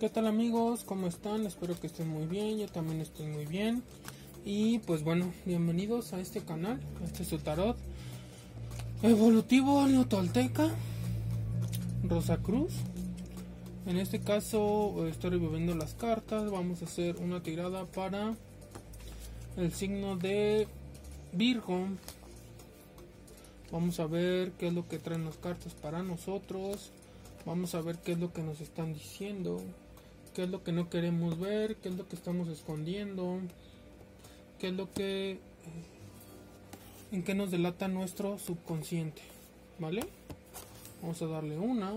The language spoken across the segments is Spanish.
¿Qué tal amigos? ¿Cómo están? Espero que estén muy bien, yo también estoy muy bien. Y pues bueno, bienvenidos a este canal, este es su tarot evolutivo neotolteca Rosa Cruz. En este caso estoy reviviendo las cartas, vamos a hacer una tirada para el signo de Virgo. Vamos a ver qué es lo que traen las cartas para nosotros. Vamos a ver qué es lo que nos están diciendo qué es lo que no queremos ver, qué es lo que estamos escondiendo, qué es lo que... En qué nos delata nuestro subconsciente, ¿vale? Vamos a darle una,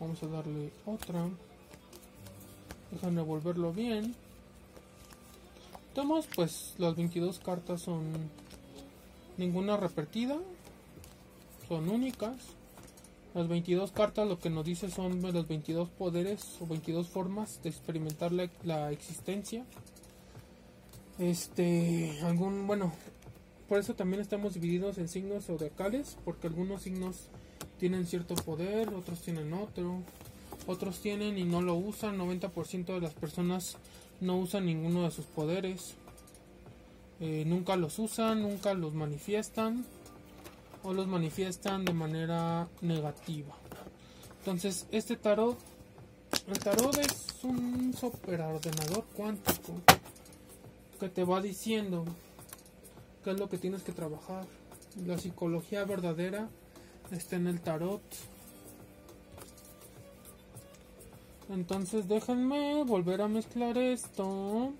vamos a darle otra, déjame volverlo bien. Tomamos pues las 22 cartas son ninguna repetida, son únicas. Las 22 cartas lo que nos dice son los 22 poderes o 22 formas de experimentar la, existencia. Este, algún, bueno, por eso también estamos divididos en signos zodiacales, porque algunos signos tienen cierto poder, otros tienen otro, otros tienen y no lo usan, 90% de las personas no usan ninguno de sus poderes, eh, nunca los usan, nunca los manifiestan, o los manifiestan de manera negativa. Entonces, este tarot, el tarot es un superordenador cuántico que te va diciendo qué es lo que tienes que trabajar. La psicología verdadera está en el tarot. Entonces déjenme volver a mezclar esto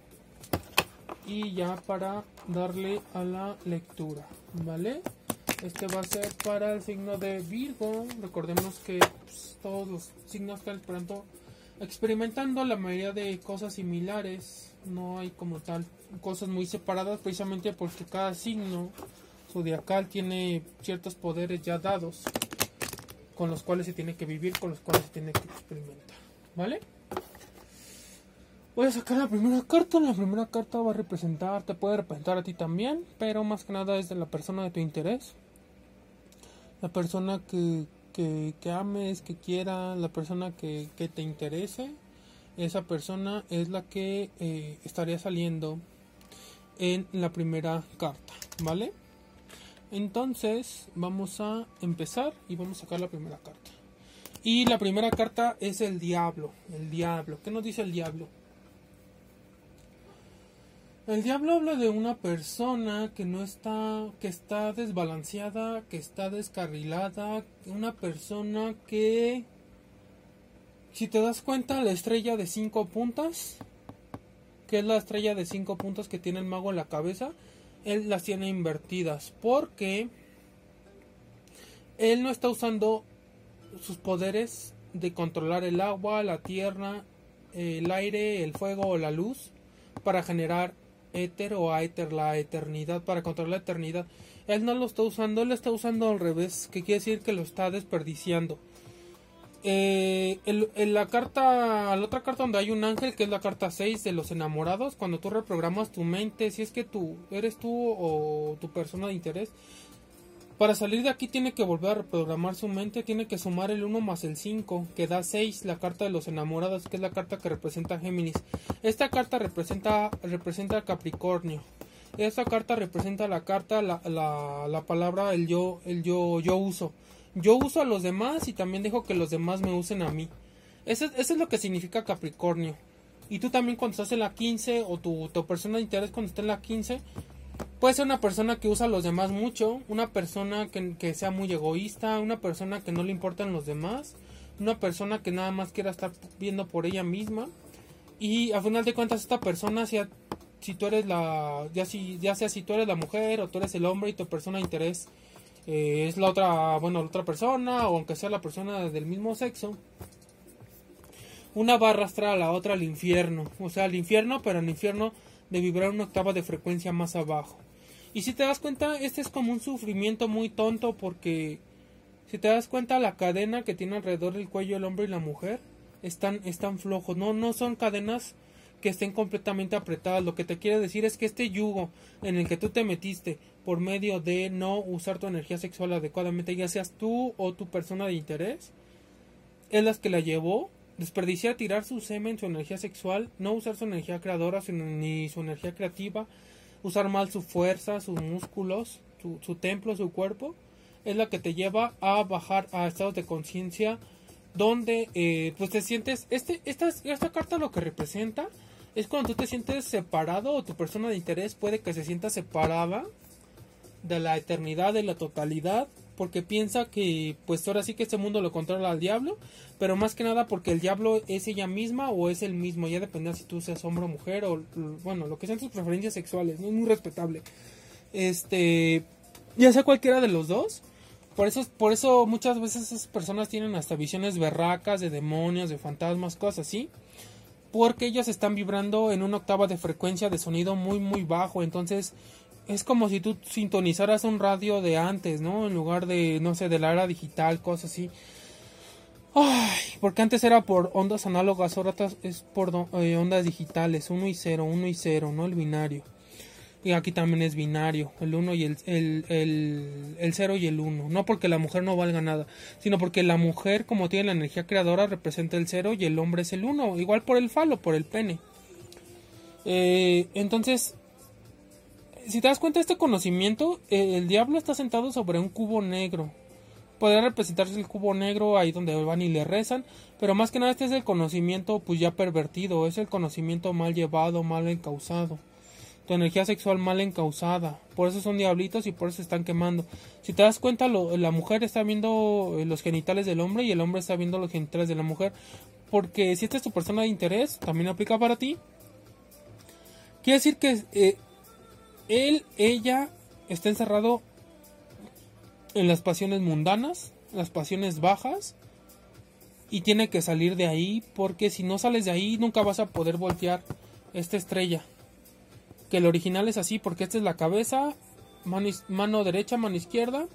y ya para darle a la lectura, ¿vale? Este va a ser para el signo de Virgo. Recordemos que pues, todos los signos están esperando, experimentando la mayoría de cosas similares. No hay como tal cosas muy separadas, precisamente porque cada signo zodiacal tiene ciertos poderes ya dados, con los cuales se tiene que vivir, con los cuales se tiene que experimentar. ¿Vale? Voy a sacar la primera carta. La primera carta va a representar, te puede representar a ti también, pero más que nada es de la persona de tu interés la persona que, que, ames, que quiera, la persona que, te interese, esa persona es la que eh, estaría saliendo en la primera carta, ¿vale? Entonces vamos a empezar y vamos a sacar la primera carta. Y la primera carta es el diablo, el diablo. ¿Qué nos dice el diablo? El diablo habla de una persona que no está, que está desbalanceada, que está descarrilada, una persona que, si te das cuenta, la estrella de cinco puntas, que es la estrella de cinco puntas que tiene el mago en la cabeza, él las tiene invertidas, porque él no está usando sus poderes de controlar el agua, la tierra, el aire, el fuego o la luz para generar éter o éter, la eternidad, para controlar la eternidad. Él no lo está usando, él lo está usando al revés, que quiere decir que lo está desperdiciando. Eh, en la carta, la otra carta donde hay un ángel, que es la carta 6 de los enamorados, cuando tú reprogramas tu mente, si es que tú eres tú o tu persona de interés, para salir de aquí tiene que volver a reprogramar su mente, tiene que sumar el 1 más el 5, que da 6, la carta de los enamorados, que es la carta que representa a Géminis. Esta carta representa, representa a Capricornio. Esta carta representa la carta, la, la, palabra, el yo, el yo, yo uso. Yo uso a los demás y también dejo que los demás me usen a mí. Eso, eso es lo que significa Capricornio. Y tú también cuando estás en la 15 o tu, tu persona de interés cuando está en la 15, Puede ser una persona que usa a los demás mucho, una persona que, sea muy egoísta, una persona que no le importan los demás, una persona que nada más quiera estar viendo por ella misma. Y a final de cuentas esta persona, si, si tú eres la, ya, si, ya sea si tú eres la mujer o tú eres el hombre y tu persona de interés eh, es la otra, bueno, la otra persona o aunque sea la persona del mismo sexo, una va a arrastrar a la otra al infierno. O sea, al infierno, pero al infierno de vibrar una octava de frecuencia más abajo. Y si te das cuenta, este es como un sufrimiento muy tonto porque si te das cuenta la cadena que tiene alrededor del cuello el hombre y la mujer están, están flojos, no, no son cadenas que estén completamente apretadas. Lo que te quiere decir es que este yugo en el que tú te metiste por medio de no usar tu energía sexual adecuadamente, ya seas tú o tu persona de interés, es las que la llevó desperdiciar, tirar su semen, su energía sexual, no usar su energía creadora ni su energía creativa, usar mal su fuerza, sus músculos, su, templo, su cuerpo, es la que te lleva a bajar a estados de conciencia donde eh, pues te sientes, este, esta, esta carta lo que representa es cuando tú te sientes separado o tu persona de interés puede que se sienta separada de la eternidad, de la totalidad, porque piensa que pues ahora sí que este mundo lo controla al diablo, pero más que nada porque el diablo es ella misma o es el mismo, ya depende si tú seas hombre o mujer o bueno, lo que sean tus preferencias sexuales, ¿no? Es muy respetable. Este, ya sea cualquiera de los dos. Por eso, por eso muchas veces esas personas tienen hasta visiones berracas de demonios, de fantasmas, cosas así porque ellos están vibrando en una octava de frecuencia de sonido muy muy bajo, entonces es como si tú sintonizaras un radio de antes, ¿no? En lugar de, no sé, de la era digital, cosas así. Ay, porque antes era por ondas análogas, ahora es por eh, ondas digitales, 1 y 0, 1 y 0, ¿no? El binario. Y aquí también es binario, el 1 y el, el, el, 0 y el 1. No porque la mujer no valga nada, sino porque la mujer, como tiene la energía creadora, representa el 0 y el hombre es el 1. Igual por el falo, por el pene. Eh, entonces, si te das cuenta, este conocimiento, el diablo está sentado sobre un cubo negro. Podría representarse el cubo negro ahí donde van y le rezan, pero más que nada este es el conocimiento pues ya pervertido, es el conocimiento mal llevado, mal encausado tu energía sexual mal encausada. Por eso son diablitos y por eso están quemando. Si te das cuenta, la mujer está viendo eh, los genitales del hombre y el hombre está viendo los genitales de la mujer. Porque si esta es tu persona de interés, también aplica para ti. Quiere decir que eh, él, ella, está encerrado en las pasiones mundanas, las pasiones bajas. Y tiene que salir de ahí porque si no sales de ahí nunca vas a poder voltear esta estrella que el original es así porque esta es la cabeza, mano, derecha, mano izquierda,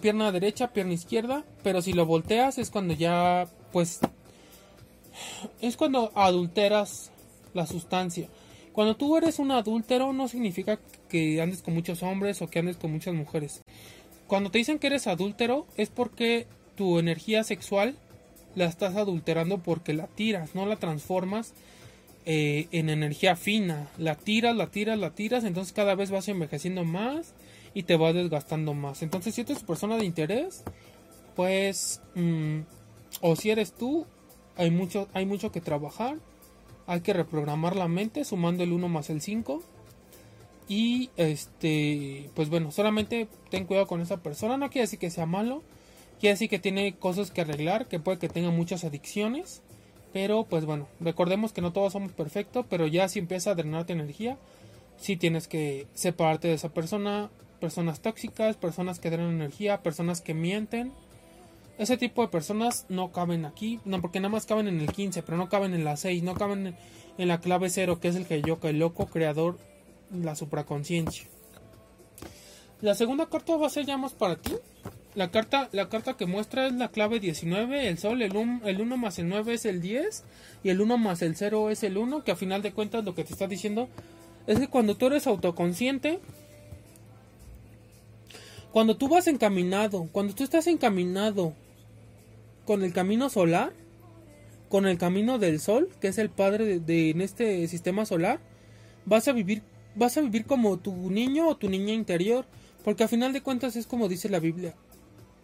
pierna derecha, pierna izquierda, pero si lo volteas es cuando ya pues es cuando adulteras la sustancia. Cuando tú eres un adúltero no significa que andes con muchos hombres o que andes con muchas mujeres. Cuando te dicen que eres adúltero es porque tu energía sexual la estás adulterando porque la tiras, no la transformas eh, en energía fina. La tiras, la tiras, la tiras, entonces cada vez vas envejeciendo más y te vas desgastando más. Entonces, si eres persona de interés, pues, mm, o si eres tú, hay mucho, hay mucho que trabajar. Hay que reprogramar la mente sumando el 1 más el 5. Y este, pues bueno, solamente ten cuidado con esa persona. No quiere decir que sea malo. Quiere decir que tiene cosas que arreglar, que puede que tenga muchas adicciones pero pues bueno, recordemos que no todos somos perfectos, pero ya si empieza a drenarte energía, si tienes que separarte de esa persona, personas tóxicas, personas que drenan energía, personas que mienten. Ese tipo de personas no caben aquí, no porque nada más caben en el 15, pero no caben en la 6, no caben en la clave 0, que es el que el loco creador, la supraconciencia. La segunda carta va a ser ya más para ti, la carta, la carta que muestra es la clave 19, el sol, el 1 el uno más el 9 es el 10 y el 1 más el 0 es el 1, que a final de cuentas lo que te está diciendo es que cuando tú eres autoconsciente, cuando tú vas encaminado, cuando tú estás encaminado con el camino solar, con el camino del sol, que es el padre de, en este sistema solar, vas a vivir, vas a vivir como tu niño o tu niña interior, porque a final de cuentas es como dice la Biblia,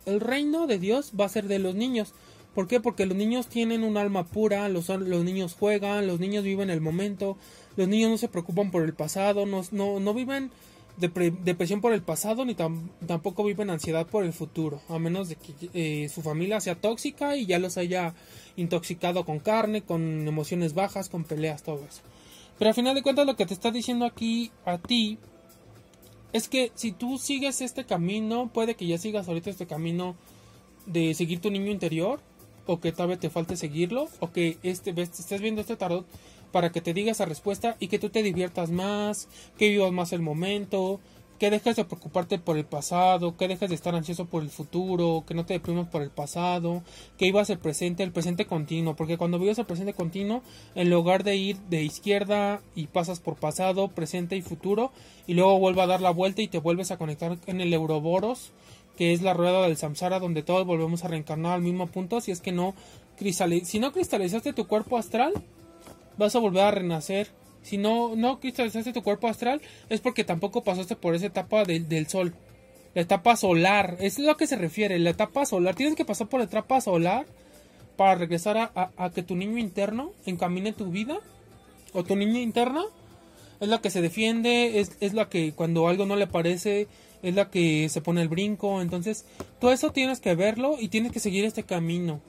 el reino de Dios va a ser de los niños. ¿Por qué? Porque los niños tienen un alma pura, los, los niños juegan, los niños viven el momento, los niños no se preocupan por el pasado, no, no, no viven depresión por el pasado ni tampoco viven ansiedad por el futuro, a menos de que eh, su familia sea tóxica y ya los haya intoxicado con carne, con emociones bajas, con peleas, todo eso. Pero al final de cuentas lo que te está diciendo aquí a ti es que si tú sigues este camino, puede que ya sigas ahorita este camino de seguir tu niño interior, o que tal vez te falte seguirlo, o que este, estés viendo este tarot para que te diga esa respuesta y que tú te diviertas más, que vivas más el momento, que dejes de preocuparte por el pasado, que dejes de estar ansioso por el futuro, que no te deprimas por el pasado, que ibas el presente, el presente continuo, porque cuando vives el presente continuo, en lugar de ir de izquierda y pasas por pasado, presente y futuro, y luego vuelve a dar la vuelta y te vuelves a conectar en el Euroboros, que es la rueda del samsara donde todos volvemos a reencarnar al mismo punto, si es que no si no cristalizaste tu cuerpo astral, vas a volver a renacer. Si no, no cristalizaste tu cuerpo astral, es porque tampoco pasaste por esa etapa del sol. La etapa solar, es lo que se refiere, la etapa solar. Tienes que pasar por la etapa solar para regresar a, a que tu niño interno encamine tu vida. O tu niña interna es la que se defiende, es, es la que cuando algo no le parece, es la que se pone el brinco. Entonces, todo eso tienes que verlo y tienes que seguir este camino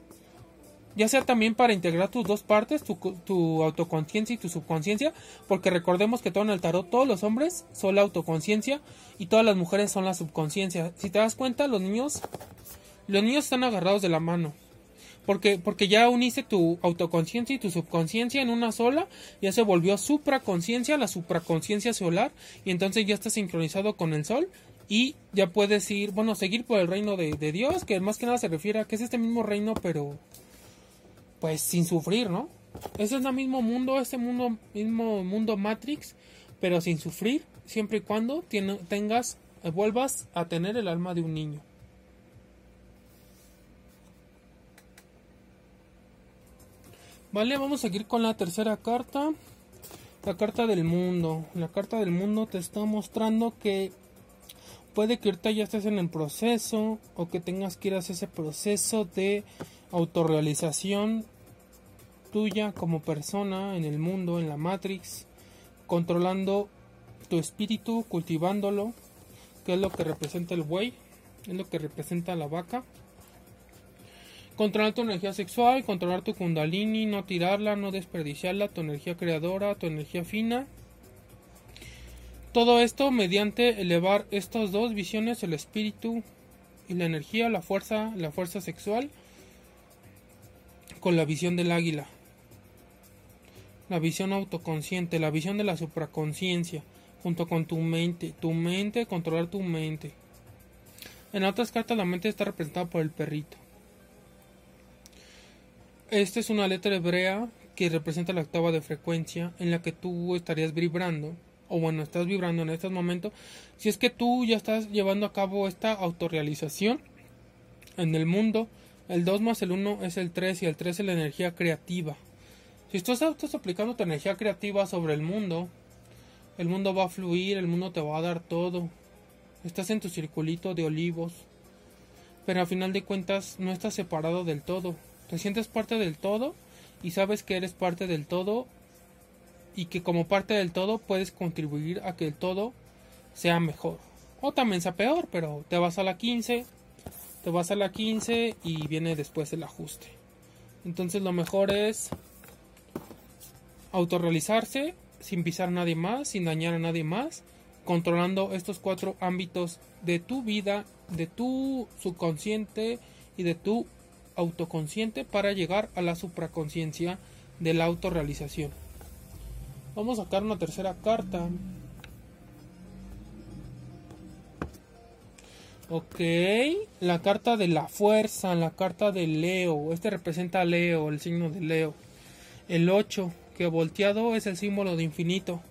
ya sea también para integrar tus dos partes, tu, tu autoconciencia y tu subconsciencia, porque recordemos que todo en el tarot, todos los hombres son la autoconciencia y todas las mujeres son la subconsciencia. Si te das cuenta, los niños, los niños están agarrados de la mano. Porque, porque ya uniste tu autoconciencia y tu subconsciencia en una sola, ya se volvió supraconciencia, la supraconciencia solar, y entonces ya está sincronizado con el sol, y ya puedes ir, bueno, seguir por el reino de, de Dios, que más que nada se refiere a que es este mismo reino, pero pues sin sufrir, ¿no? Ese es el mismo mundo, este mundo, mismo mundo Matrix, pero sin sufrir, siempre y cuando tengas, eh, vuelvas a tener el alma de un niño. Vale, vamos a seguir con la tercera carta. La carta del mundo. La carta del mundo te está mostrando que puede que ahorita ya estés en el proceso o que tengas que ir a ese proceso de autorrealización tuya como persona en el mundo, en la Matrix, controlando tu espíritu, cultivándolo, que es lo que representa el buey, es lo que representa la vaca. Controlar tu energía sexual, controlar tu kundalini, no tirarla, no desperdiciarla, tu energía creadora, tu energía fina. Todo esto mediante elevar estas dos visiones, el espíritu y la energía, la fuerza, la fuerza sexual, con la visión del águila. La visión autoconsciente, la visión de la supraconciencia, junto con tu mente. Tu mente, controlar tu mente. En otras cartas la mente está representada por el perrito. Esta es una letra hebrea que representa la octava de frecuencia en la que tú estarías vibrando, o bueno, estás vibrando en estos momentos, si es que tú ya estás llevando a cabo esta autorrealización en el mundo el 2 más el 1 es el 3 y el 3 es la energía creativa. Si estás, aplicando tu energía creativa sobre el mundo, el mundo va a fluir, el mundo te va a dar todo. Estás en tu circulito de olivos, pero al final de cuentas no estás separado del todo. Te sientes parte del todo y sabes que eres parte del todo y que como parte del todo puedes contribuir a que el todo sea mejor. O también sea peor, pero te vas a la 15 te vas a la 15 y viene después el ajuste. Entonces lo mejor es autorrealizarse sin pisar a nadie más, sin dañar a nadie más, controlando estos cuatro ámbitos de tu vida, de tu subconsciente y de tu autoconsciente para llegar a la supraconciencia de la autorrealización. Vamos a sacar una tercera carta Ok, la carta de la fuerza, la carta de Leo. Este representa a Leo, el signo de Leo. El 8, que volteado es el símbolo de infinito,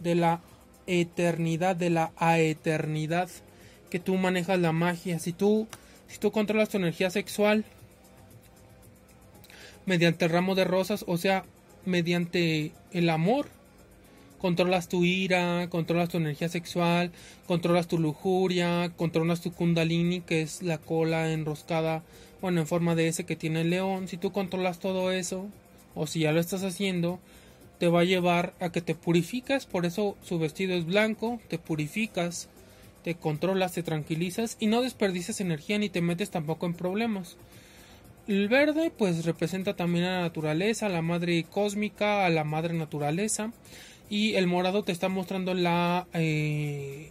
de la eternidad, de la aeternidad, que tú manejas la magia. Si tú, si tú controlas tu energía sexual mediante el ramo de rosas, o sea, mediante el amor, controlas tu ira, controlas tu energía sexual, controlas tu lujuria, controlas tu kundalini, que es la cola enroscada, bueno, en forma de ese que tiene el león. Si tú controlas todo eso, o si ya lo estás haciendo, te va a llevar a que te purificas, por eso su vestido es blanco, te purificas, te controlas, te tranquilizas y no desperdicias energía ni te metes tampoco en problemas. El verde pues representa también a la naturaleza, a la madre cósmica, a la madre naturaleza y el morado te está mostrando la eh,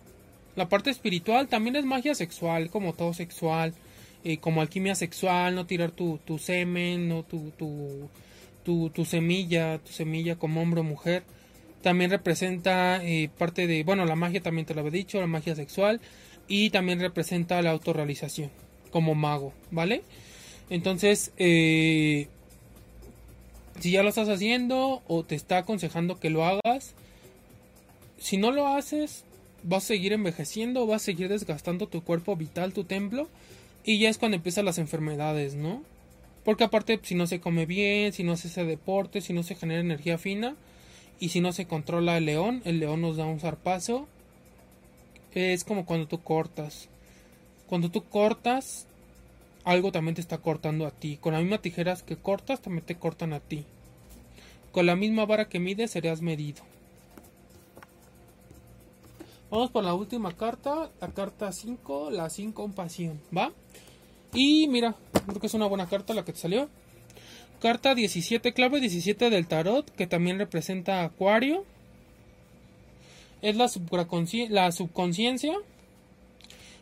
la parte espiritual. También es magia sexual como todo sexual eh, como alquimia sexual no tirar tu, tu semen no tu, tu, tu, semilla tu semilla como hombre o mujer. También representa eh, parte de bueno la magia también te lo había dicho la magia sexual y también representa la autorrealización como mago vale entonces eh, si ya lo estás haciendo o te está aconsejando que lo hagas, si no lo haces, vas a seguir envejeciendo, vas a seguir desgastando tu cuerpo vital, tu templo, y ya es cuando empiezan las enfermedades, ¿no? Porque aparte, si no se come bien, si no se hace deporte, si no se genera energía fina y si no se controla el león, el león nos da un zarpazo. Es como cuando tú cortas. Cuando tú cortas, algo también te está cortando a ti. Con las mismas tijeras que cortas, también te cortan a ti. Con la misma vara que mides, serías medido. Vamos por la última carta, la carta 5, la 5 compasión, ¿va? Y mira, creo que es una buena carta la que te salió. Carta 17, clave 17 del tarot, que también representa Acuario. Es la, la subconsciencia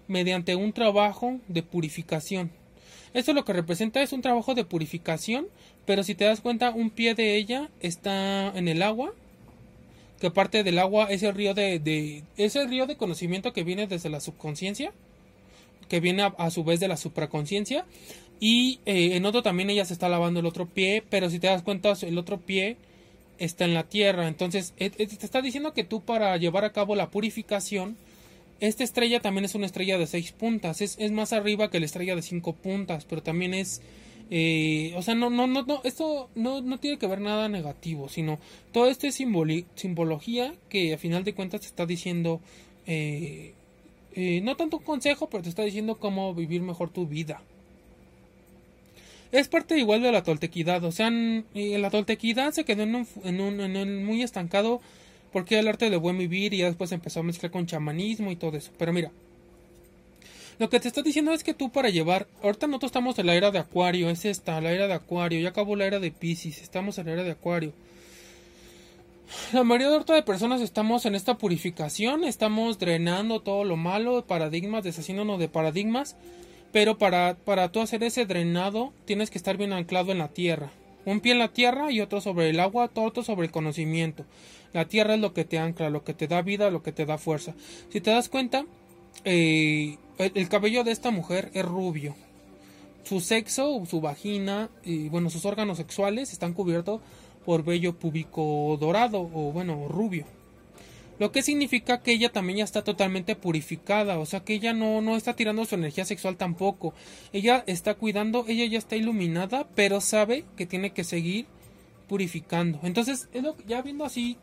mediante un trabajo de purificación. Esto lo que representa es un trabajo de purificación, pero si te das cuenta, un pie de ella está en el agua que parte del agua es el río de, de río de conocimiento que viene desde la subconsciencia que viene a, su vez de la supraconciencia y eh, en otro también ella se está lavando el otro pie pero si te das cuenta el otro pie está en la tierra. Entonces te está diciendo que tú para llevar a cabo la purificación esta estrella también es una estrella de seis puntas es, es más arriba que la estrella de cinco puntas pero también es eh, o sea, no, no, no, no, esto no, no tiene que ver nada negativo, sino todo esto es simbología que a final de cuentas te está diciendo, eh, eh, no tanto un consejo, pero te está diciendo cómo vivir mejor tu vida. Es parte igual de la toltequidad, o sea, la toltequidad se quedó en un, en un, en un muy estancado porque el arte de buen vivir y ya después empezó a mezclar con chamanismo y todo eso. Pero mira, lo que te está diciendo es que tú para llevar, ahorita nosotros estamos en la era de Acuario, es esta, la era de Acuario, ya acabó la era de Pisces, estamos en la era de Acuario. La mayoría de, de personas estamos en esta purificación, estamos drenando todo lo malo, paradigmas, deshaciéndonos de paradigmas, pero para, para tú hacer ese drenado tienes que estar bien anclado en la tierra. Un pie en la tierra y otro sobre el agua, otro sobre el conocimiento. La tierra es lo que te ancla, lo que te da vida, lo que te da fuerza. Si te das cuenta, eh, el, cabello de esta mujer es rubio. Su sexo, su vagina y bueno, sus órganos sexuales están cubiertos por vello púbico dorado o bueno, rubio. Lo que significa que ella también ya está totalmente purificada, o sea que ella no, no está tirando su energía sexual tampoco. Ella está cuidando, ella ya está iluminada, pero sabe que tiene que seguir purificando. Entonces, ya viendo así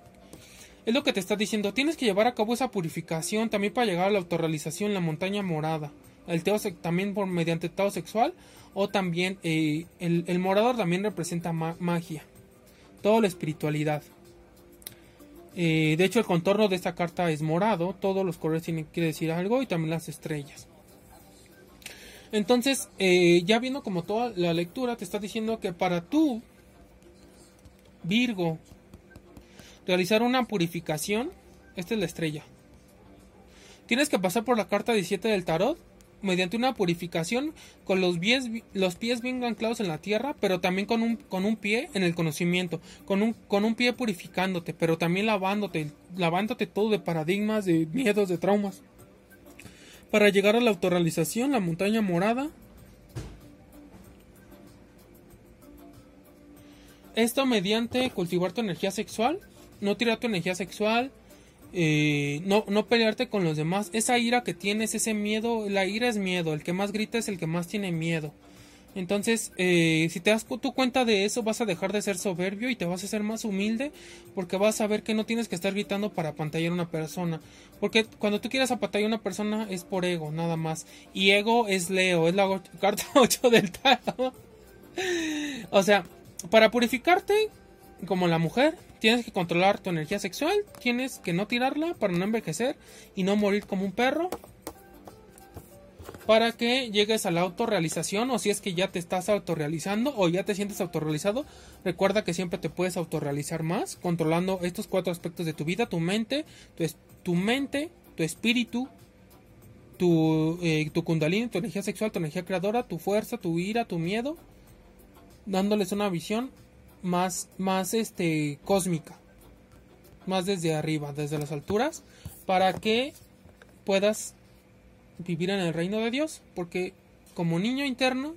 es lo que te está diciendo. Tienes que llevar a cabo esa purificación también para llegar a la autorrealización, la montaña morada. El teo también por mediante teo sexual. O también eh, el, el, morado también representa magia. Toda la espiritualidad. Eh, de hecho, el contorno de esta carta es morado. Todos los colores tienen que decir algo. Y también las estrellas. Entonces, eh, ya viendo como toda la lectura, te está diciendo que para tú, Virgo, realizar una purificación. Esta es la estrella. Tienes que pasar por la carta 17 del tarot mediante una purificación con los pies, los pies bien anclados en la tierra, pero también con un, con un pie en el conocimiento, con un, con un pie purificándote, pero también lavándote, lavándote todo de paradigmas, de miedos, de traumas. Para llegar a la autorrealización, la montaña morada. Esto mediante cultivar tu energía sexual no tirar tu energía sexual, eh, no, no pelearte con los demás. Esa ira que tienes, ese miedo, la ira es miedo, el que más grita es el que más tiene miedo. Entonces, eh, si te das tu cuenta de eso, vas a dejar de ser soberbio y te vas a ser más humilde porque vas a ver que no tienes que estar gritando para apantallar a una persona. Porque cuando tú quieras apantallar a una persona es por ego, nada más. Y ego es Leo, es la carta 8 del tarot. o sea, para purificarte, como la mujer, tienes que controlar tu energía sexual, tienes que no tirarla para no envejecer y no morir como un perro. Para que llegues a la autorrealización o si es que ya te estás autorrealizando o ya te sientes autorrealizado, recuerda que siempre te puedes autorrealizar más controlando estos cuatro aspectos de tu vida, tu mente, tu, mente, tu espíritu, tu, eh, tu kundalini, tu energía sexual, tu energía creadora, tu fuerza, tu ira, tu miedo, dándoles una visión más, más este, cósmica, más desde arriba, desde las alturas, para que puedas vivir en el reino de Dios, porque como niño interno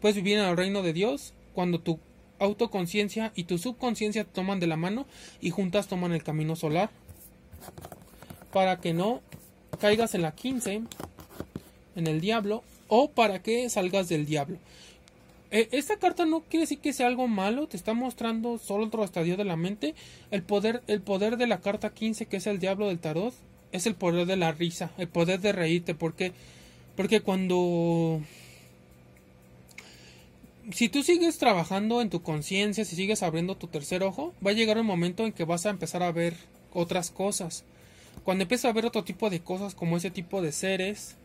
puedes vivir en el reino de Dios cuando tu autoconciencia y tu subconsciencia toman de la mano y juntas toman el camino solar. Para que no caigas en la 15 en el diablo o para que salgas del diablo esta carta no quiere decir que sea algo malo, te está mostrando solo otro estadio de la mente. El poder, el poder de la carta 15, que es el diablo del tarot, es el poder de la risa, el poder de reírte, porque, porque cuando si tú sigues trabajando en tu conciencia, si sigues abriendo tu tercer ojo, va a llegar un momento en que vas a empezar a ver otras cosas. Cuando empiezas a ver otro tipo de cosas como ese tipo de seres,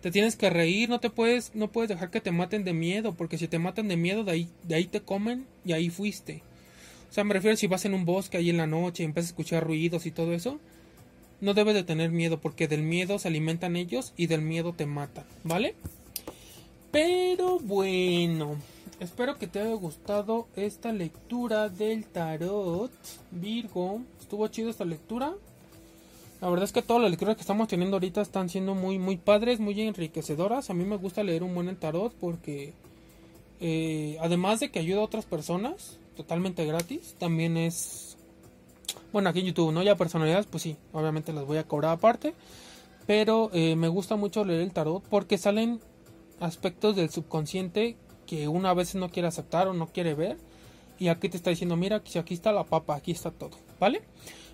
te tienes que reír, no te puedes, no puedes dejar que te maten de miedo, porque si te matan de miedo, de ahí, de ahí te comen y ahí fuiste. O sea, me refiero si vas en un bosque ahí en la noche y empiezas a escuchar ruidos y todo eso, no debes de tener miedo, porque del miedo se alimentan ellos y del miedo te matan, ¿vale? Pero bueno, espero que te haya gustado esta lectura del tarot, Virgo. Estuvo chido esta lectura. La verdad es que todas las lecturas que estamos teniendo ahorita están siendo muy, muy padres, muy enriquecedoras. A mí me gusta leer un buen tarot porque, eh, además de que ayuda a otras personas, totalmente gratis, también es. Bueno, aquí en YouTube, ¿no? Ya personalidades, pues sí, obviamente las voy a cobrar aparte. Pero eh, me gusta mucho leer el tarot porque salen aspectos del subconsciente que uno a veces no quiere aceptar o no quiere ver. Y aquí te está diciendo, mira, si aquí está la papa, aquí está todo, ¿vale?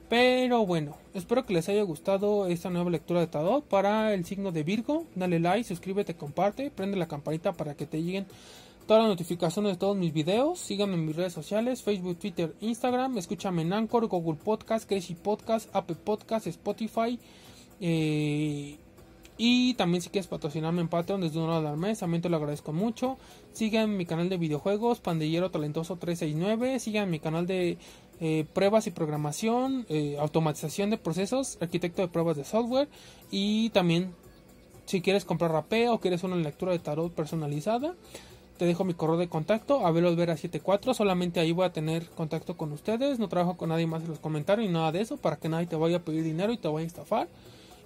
Pero bueno, espero que les haya gustado esta nueva lectura de tarot para el signo de Virgo. Dale like, suscríbete, comparte, prende la campanita para que te lleguen todas las notificaciones de todos mis videos. Síganme en mis redes sociales, Facebook, Twitter, Instagram. Escúchame en Anchor, Google Podcast, Crazy Podcast, Apple Podcast, Spotify. Eh, y también si quieres patrocinarme en Patreon desde un dólar al mes, también te lo agradezco mucho. Sigan mi canal de videojuegos, Pandillero Talentoso 369. Sigan mi canal de eh, pruebas y programación, eh, automatización de procesos, arquitecto de pruebas de software. Y también si quieres comprar rapeo o quieres una lectura de tarot personalizada, te dejo mi correo de contacto, a vera 74 Solamente ahí voy a tener contacto con ustedes. No trabajo con nadie más en los comentarios ni nada de eso para que nadie te vaya a pedir dinero y te vaya a estafar.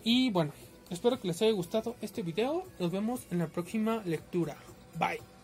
Y bueno, Espero que les haya gustado este video. Nos vemos en la próxima lectura. Bye.